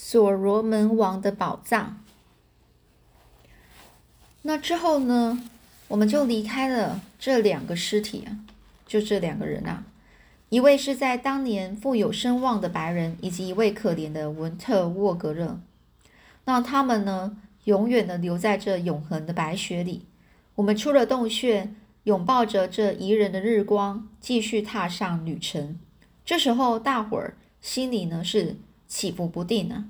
所罗门王的宝藏。那之后呢，我们就离开了这两个尸体啊，就这两个人啊，一位是在当年富有声望的白人，以及一位可怜的文特沃格勒。那他们呢，永远的留在这永恒的白雪里。我们出了洞穴，拥抱着这宜人的日光，继续踏上旅程。这时候，大伙儿心里呢是起伏不定呢。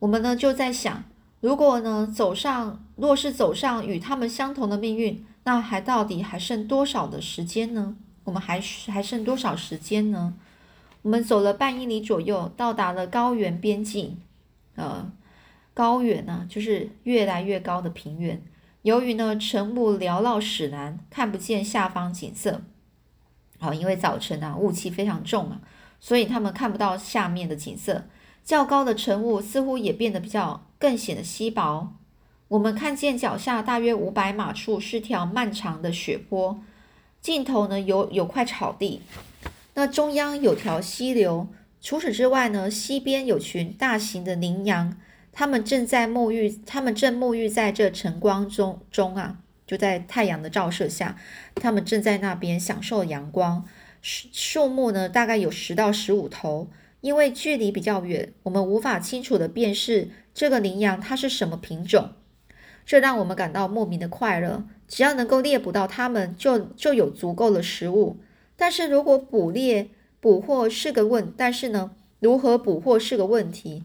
我们呢就在想。如果呢走上，若是走上与他们相同的命运，那还到底还剩多少的时间呢？我们还还剩多少时间呢？我们走了半英里左右，到达了高原边境。呃，高原呢，就是越来越高的平原。由于呢晨雾缭绕使然，看不见下方景色。好，因为早晨啊雾气非常重啊，所以他们看不到下面的景色。较高的晨雾似乎也变得比较更显得稀薄。我们看见脚下大约五百码处是条漫长的雪坡，尽头呢有有块草地，那中央有条溪流。除此之外呢，西边有群大型的羚羊，它们正在沐浴，它们正沐浴在这晨光中中啊，就在太阳的照射下，它们正在那边享受阳光。树树木呢，大概有十到十五头。因为距离比较远，我们无法清楚的辨识这个羚羊它是什么品种，这让我们感到莫名的快乐。只要能够猎捕到它们，就就有足够的食物。但是如果捕猎捕获是个问，但是呢，如何捕获是个问题，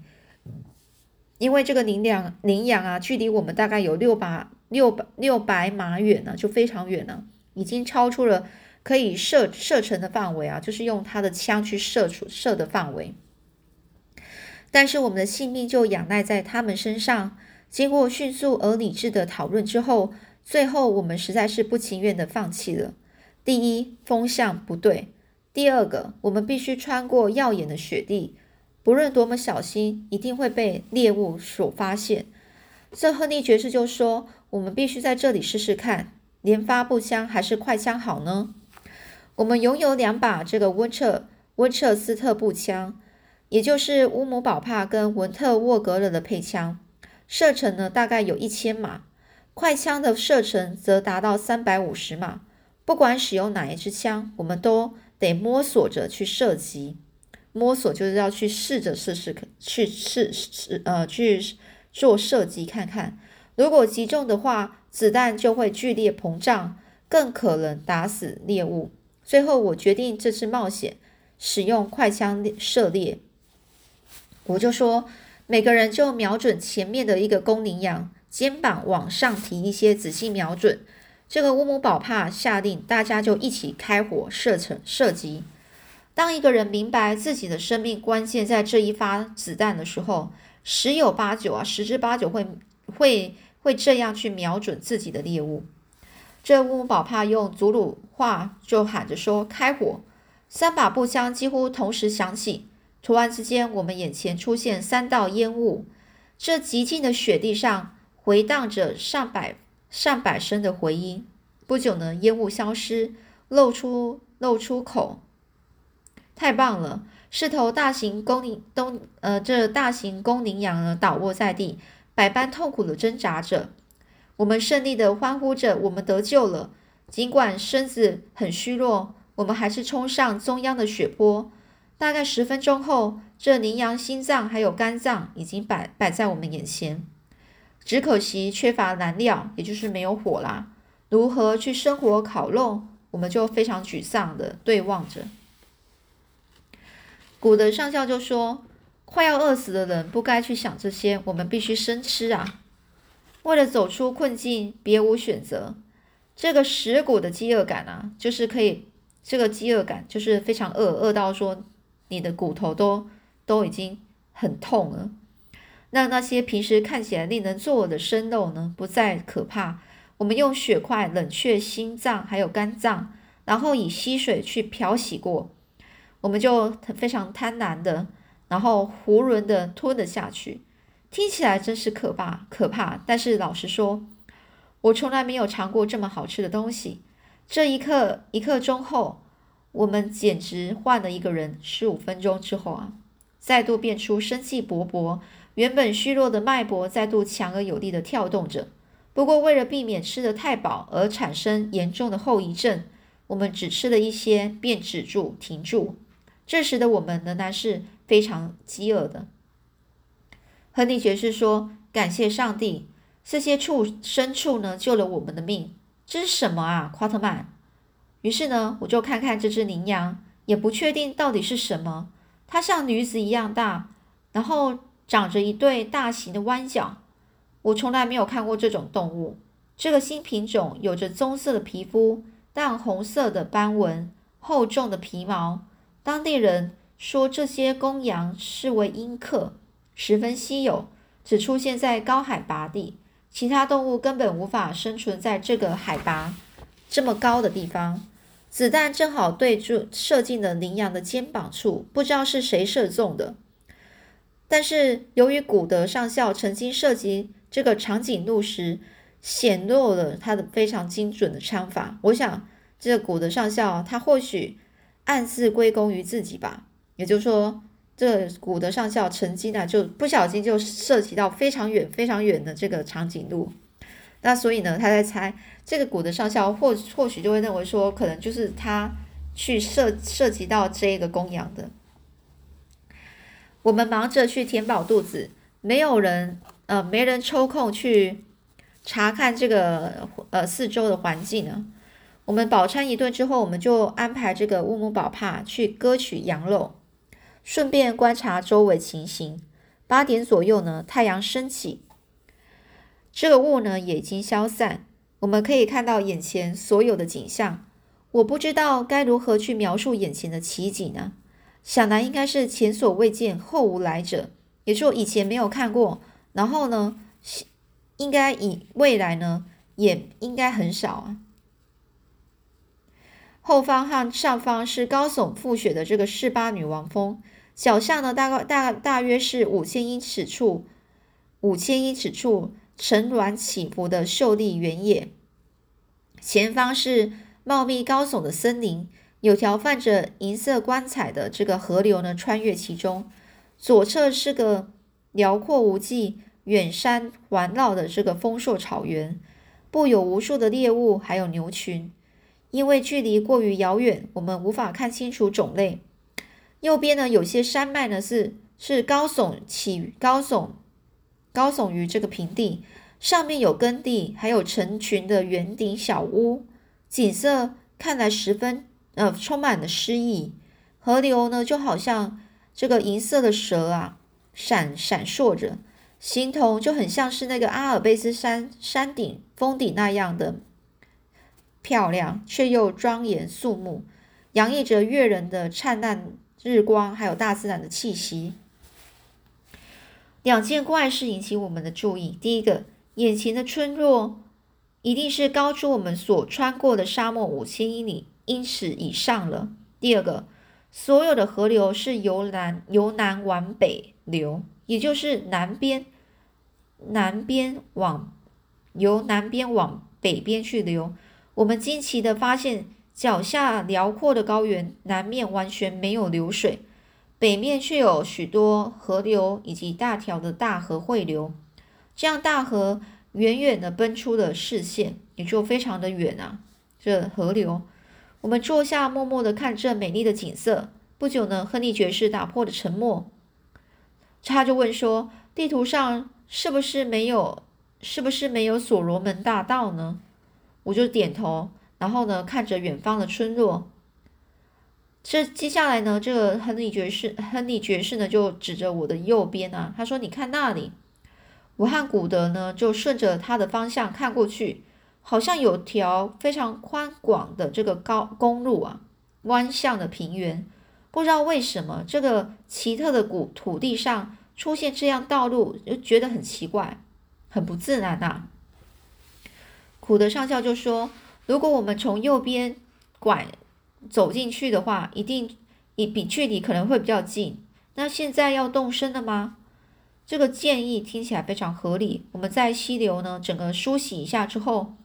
因为这个羚羊羚羊啊，距离我们大概有六百六百六百码远呢，就非常远了，已经超出了。可以射射程的范围啊，就是用他的枪去射出射的范围。但是我们的性命就仰赖在他们身上。经过迅速而理智的讨论之后，最后我们实在是不情愿的放弃了。第一，风向不对；第二个，我们必须穿过耀眼的雪地，不论多么小心，一定会被猎物所发现。这亨利爵士就说：“我们必须在这里试试看，连发步枪还是快枪好呢？”我们拥有两把这个温彻温彻斯特步枪，也就是乌姆宝帕跟文特沃格勒的配枪，射程呢大概有一千码，快枪的射程则达到三百五十码。不管使用哪一支枪，我们都得摸索着去射击。摸索就是要去试着试试，去试试呃去做射击看看。如果击中的话，子弹就会剧烈膨胀，更可能打死猎物。最后，我决定这次冒险使用快枪射猎。我就说，每个人就瞄准前面的一个公羚羊，肩膀往上提一些，仔细瞄准。这个乌姆宝帕下令，大家就一起开火射程射击。当一个人明白自己的生命关键在这一发子弹的时候，十有八九啊，十之八九会会会这样去瞄准自己的猎物。这乌姆宝帕用祖鲁话就喊着说：“开火！”三把步枪几乎同时响起。突然之间，我们眼前出现三道烟雾。这寂静的雪地上回荡着上百上百声的回音。不久呢，烟雾消失，露出露出口。太棒了！是头大型公羚东呃，这大型公羚羊呢，倒卧在地，百般痛苦的挣扎着。我们胜利的欢呼着，我们得救了。尽管身子很虚弱，我们还是冲上中央的雪坡。大概十分钟后，这羚羊心脏还有肝脏已经摆摆在我们眼前，只可惜缺乏燃料，也就是没有火啦。如何去生火烤肉？我们就非常沮丧的对望着。古德上校就说：“快要饿死的人不该去想这些，我们必须生吃啊。”为了走出困境，别无选择。这个蚀骨的饥饿感啊，就是可以，这个饥饿感就是非常饿，饿到说你的骨头都都已经很痛了。那那些平时看起来令人作呕的生肉呢，不再可怕。我们用血块冷却心脏还有肝脏，然后以溪水去漂洗过，我们就非常贪婪的，然后囫囵的吞了下去。听起来真是可怕，可怕。但是老实说，我从来没有尝过这么好吃的东西。这一刻，一刻钟后，我们简直换了一个人。十五分钟之后啊，再度变出生气勃勃，原本虚弱的脉搏再度强而有力地跳动着。不过，为了避免吃得太饱而产生严重的后遗症，我们只吃了一些便止住、停住。这时的我们仍然是非常饥饿的。亨利爵士说：“感谢上帝，这些畜牲畜呢救了我们的命。这是什么啊，夸特曼？”于是呢，我就看看这只羚羊，也不确定到底是什么。它像驴子一样大，然后长着一对大型的弯角。我从来没有看过这种动物。这个新品种有着棕色的皮肤、淡红色的斑纹、厚重的皮毛。当地人说这些公羊是为阴克。十分稀有，只出现在高海拔地，其他动物根本无法生存在这个海拔这么高的地方。子弹正好对住射进了羚羊的肩膀处，不知道是谁射中的。但是由于古德上校曾经射击这个长颈鹿时显露了他的非常精准的枪法，我想这个古德上校他或许暗自归功于自己吧，也就是说。这古德上校曾经呢，就不小心就涉及到非常远、非常远的这个长颈鹿。那所以呢，他在猜这个古德上校或或许就会认为说，可能就是他去涉涉及到这个供养的。我们忙着去填饱肚子，没有人呃，没人抽空去查看这个呃四周的环境呢。我们饱餐一顿之后，我们就安排这个乌姆宝帕去割取羊肉。顺便观察周围情形。八点左右呢，太阳升起，这个雾呢也已经消散，我们可以看到眼前所有的景象。我不知道该如何去描述眼前的奇景呢？想来应该是前所未见，后无来者，也就以前没有看过。然后呢，应该以未来呢，也应该很少啊。后方和上方是高耸覆雪的这个士巴女王峰。脚下呢，大概大大约是五千英尺处，五千英尺处沉峦起伏的秀丽原野。前方是茂密高耸的森林，有条泛着银色光彩的这个河流呢，穿越其中。左侧是个辽阔无际、远山环绕的这个丰硕草原，布有无数的猎物，还有牛群。因为距离过于遥远，我们无法看清楚种类。右边呢，有些山脉呢是是高耸起高耸高耸于这个平地，上面有耕地，还有成群的圆顶小屋，景色看来十分呃充满了诗意。河流呢就好像这个银色的蛇啊，闪闪烁着，形同就很像是那个阿尔卑斯山山顶峰顶那样的漂亮，却又庄严肃穆，洋溢着悦人的灿烂。日光还有大自然的气息，两件怪事引起我们的注意。第一个，眼前的村落一定是高出我们所穿过的沙漠五千英里英尺以上了。第二个，所有的河流是由南由南往北流，也就是南边南边往由南边往北边去流。我们惊奇的发现。脚下辽阔的高原，南面完全没有流水，北面却有许多河流以及大条的大河汇流。这样大河远远的奔出了视线，也就非常的远啊。这河流，我们坐下，默默的看这美丽的景色。不久呢，亨利爵士打破了沉默，他就问说：“地图上是不是没有？是不是没有所罗门大道呢？”我就点头。然后呢，看着远方的村落，这接下来呢，这个亨利爵士，亨利爵士呢就指着我的右边啊，他说：“你看那里。”我和古德呢就顺着他的方向看过去，好像有条非常宽广的这个高公路啊，弯向的平原。不知道为什么这个奇特的古土地上出现这样道路，就觉得很奇怪，很不自然呐。古德上校就说。如果我们从右边拐走进去的话，一定比比距离可能会比较近。那现在要动身了吗？这个建议听起来非常合理。我们在溪流呢整个梳洗一下之后，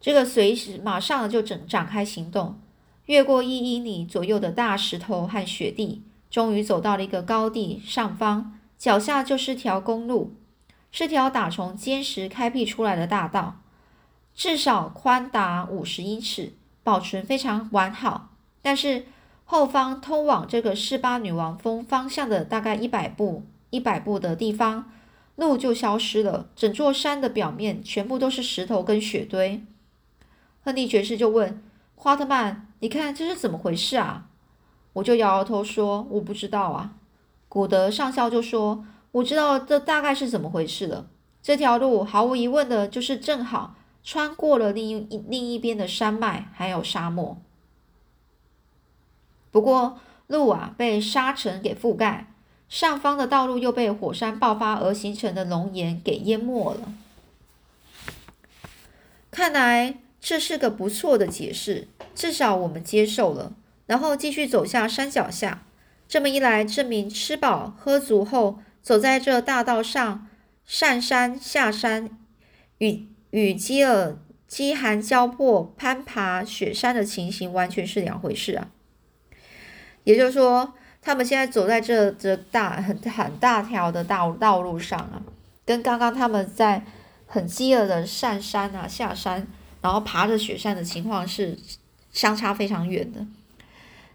这个随时马上就整展开行动，越过一英里左右的大石头和雪地，终于走到了一个高地上方，脚下就是条公路，是条打从坚石开辟出来的大道，至少宽达五十英尺，保存非常完好。但是后方通往这个示巴女王峰方向的大概一百步、一百步的地方，路就消失了，整座山的表面全部都是石头跟雪堆。亨利爵士就问华特曼：“你看这是怎么回事啊？”我就摇摇头说：“我不知道啊。”古德上校就说：“我知道这大概是怎么回事了。这条路毫无疑问的就是正好穿过了另一另一边的山脉，还有沙漠。不过路啊被沙尘给覆盖，上方的道路又被火山爆发而形成的熔岩给淹没了。看来这是个不错的解释，至少我们接受了。”然后继续走下山脚下，这么一来，证明吃饱喝足后，走在这大道上上山下山，与与饥饿饥寒交迫攀爬雪山的情形完全是两回事啊。也就是说，他们现在走在这这大很很大条的道道路上啊，跟刚刚他们在很饥饿的上山啊下山，然后爬着雪山的情况是相差非常远的。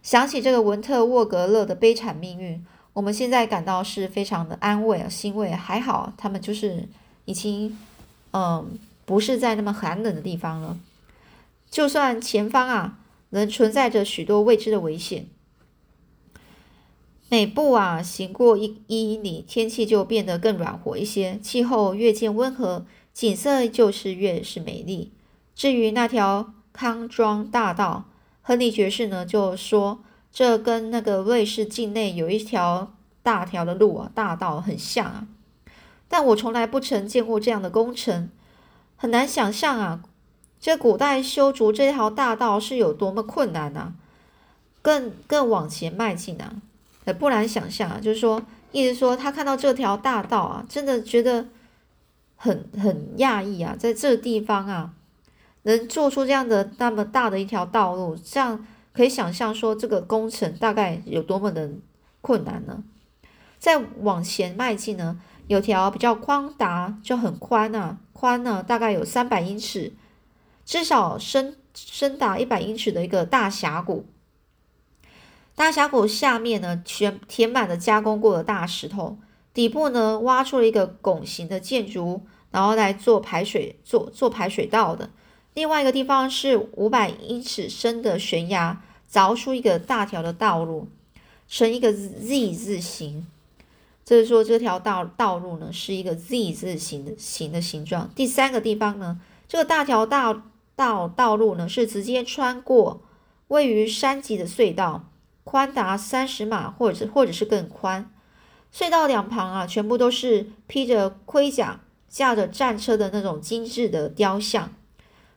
想起这个文特沃格勒的悲惨命运，我们现在感到是非常的安慰啊，欣慰。还好他们就是已经，嗯，不是在那么寒冷的地方了。就算前方啊，仍存在着许多未知的危险。每步啊行过一一里，天气就变得更暖和一些，气候越见温和，景色就是越是美丽。至于那条康庄大道，亨利爵士呢就说：“这跟那个瑞士境内有一条大条的路啊，大道很像啊。但我从来不曾见过这样的工程，很难想象啊，这古代修筑这条大道是有多么困难啊！更更往前迈进啊，不难想象啊，就是说，意思说他看到这条大道啊，真的觉得很很讶异啊，在这地方啊。”能做出这样的那么大的一条道路，这样可以想象说这个工程大概有多么的困难呢？再往前迈进呢，有条比较宽达就很宽啊，宽呢大概有三百英尺，至少深深达一百英尺的一个大峡谷。大峡谷下面呢，全填满了加工过的大石头，底部呢挖出了一个拱形的建筑，然后来做排水做做排水道的。另外一个地方是五百英尺深的悬崖，凿出一个大条的道路，成一个 Z 字形。就是说，这条道道路呢是一个 Z 字形的形的形状。第三个地方呢，这个大条道道道路呢是直接穿过位于山脊的隧道，宽达三十码，或者或者是更宽。隧道两旁啊，全部都是披着盔甲、驾着战车的那种精致的雕像。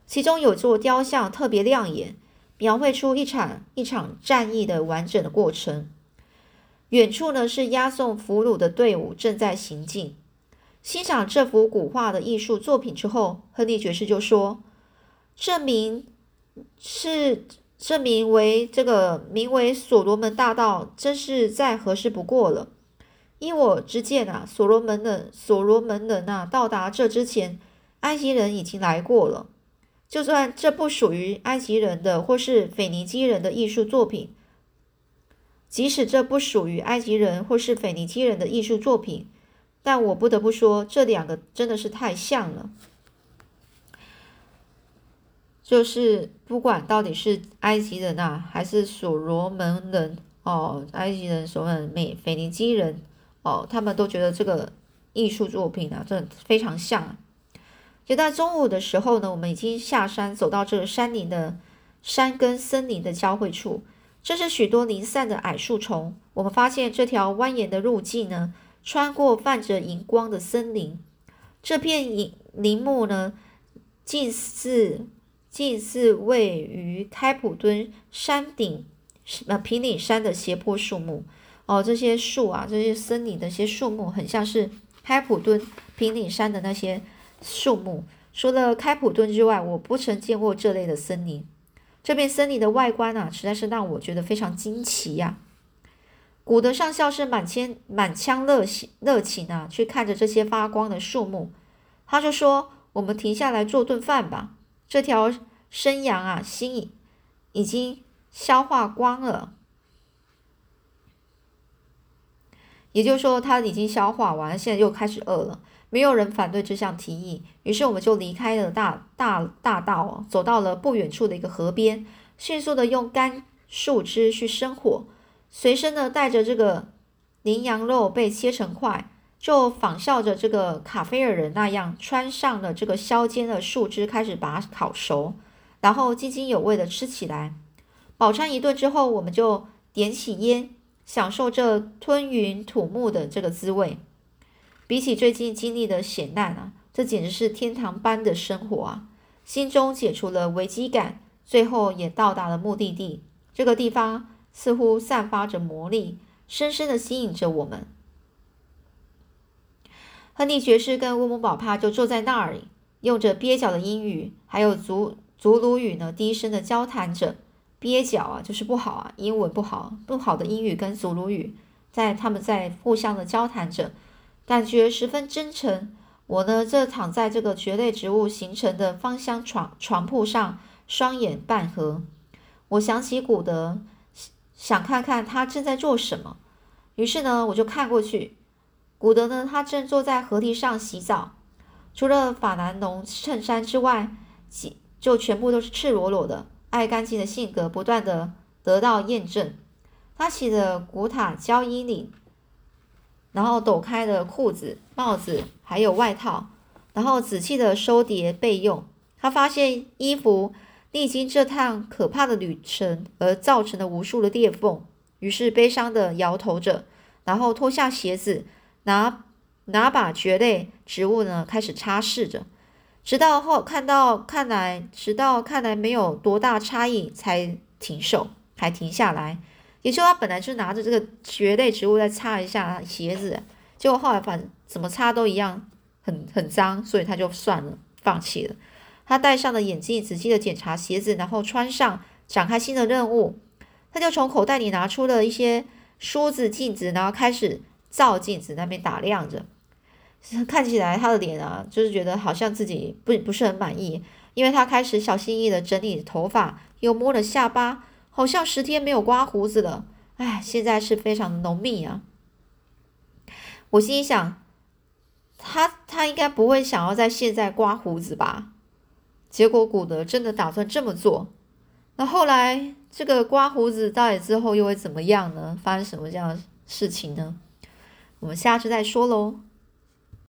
其中有座雕像特别亮眼，描绘出一场一场战役的完整的过程。远处呢是押送俘虏的队伍正在行进。欣赏这幅古画的艺术作品之后，亨利爵士就说：“这名是这名为这个名为所罗门大道，真是再合适不过了。依我之见啊，所罗门人所罗门人啊，到达这之前，埃及人已经来过了。”就算这不属于埃及人的或是腓尼基人的艺术作品，即使这不属于埃及人或是腓尼基人的艺术作品，但我不得不说，这两个真的是太像了。就是不管到底是埃及人啊，还是所罗门人哦，埃及人、所罗门、美腓尼基人哦，他们都觉得这个艺术作品啊，真的非常像。就在中午的时候呢，我们已经下山，走到这个山林的山跟森林的交汇处，这是许多零散的矮树丛。我们发现这条蜿蜒的路径呢，穿过泛着荧光的森林。这片林林木呢，近似近似位于开普敦山顶呃平顶山的斜坡树木。哦，这些树啊，这些森林的一些树木，很像是开普敦平顶山的那些。树木除了开普敦之外，我不曾见过这类的森林。这片森林的外观啊，实在是让我觉得非常惊奇呀。古德上校是满腔满腔热情热情啊，去看着这些发光的树木。他就说：“我们停下来做顿饭吧。这条生羊啊，心已已经消化光了，也就是说，他已经消化完了，现在又开始饿了。没有人反对这项提议，于是我们就离开了大大大道，走到了不远处的一个河边，迅速的用干树枝去生火。”随身呢带着这个羚羊肉被切成块，就仿效着这个卡菲尔人那样，穿上了这个削尖的树枝，开始把它烤熟，然后津津有味的吃起来。饱餐一顿之后，我们就点起烟，享受这吞云吐雾的这个滋味。比起最近经历的险难啊，这简直是天堂般的生活啊！心中解除了危机感，最后也到达了目的地。这个地方。似乎散发着魔力，深深的吸引着我们。亨利爵士跟乌姆宝帕就坐在那里，用着蹩脚的英语，还有祖祖鲁语呢，低声的交谈着。蹩脚啊，就是不好啊，英文不好，不好的英语跟祖鲁语，在他们在互相的交谈着，感觉十分真诚。我呢，这躺在这个蕨类植物形成的芳香床床铺上，双眼半合。我想起古德。想看看他正在做什么，于是呢，我就看过去。古德呢，他正坐在河堤上洗澡，除了法兰绒衬衫之外，就全部都是赤裸裸的。爱干净的性格不断的得到验证。他洗的古塔胶衣领，然后抖开的裤子、帽子还有外套，然后仔细的收叠备用。他发现衣服。历经这趟可怕的旅程而造成的无数的裂缝，于是悲伤的摇头着，然后脱下鞋子，拿拿把蕨类植物呢开始擦拭着，直到后看到看来，直到看来没有多大差异才停手，还停下来。也就他本来就拿着这个蕨类植物在擦一下鞋子，结果后来反怎么擦都一样，很很脏，所以他就算了，放弃了。他戴上了眼镜，仔细的检查鞋子，然后穿上，展开新的任务。他就从口袋里拿出了一些梳子、镜子，然后开始照镜子那边打量着。看起来他的脸啊，就是觉得好像自己不不是很满意，因为他开始小心翼翼的整理头发，又摸了下巴，好像十天没有刮胡子了。哎，现在是非常的浓密啊。我心里想，他他应该不会想要在现在刮胡子吧？结果古德真的打算这么做，那后来这个刮胡子到底之后又会怎么样呢？发生什么这样的事情呢？我们下次再说喽。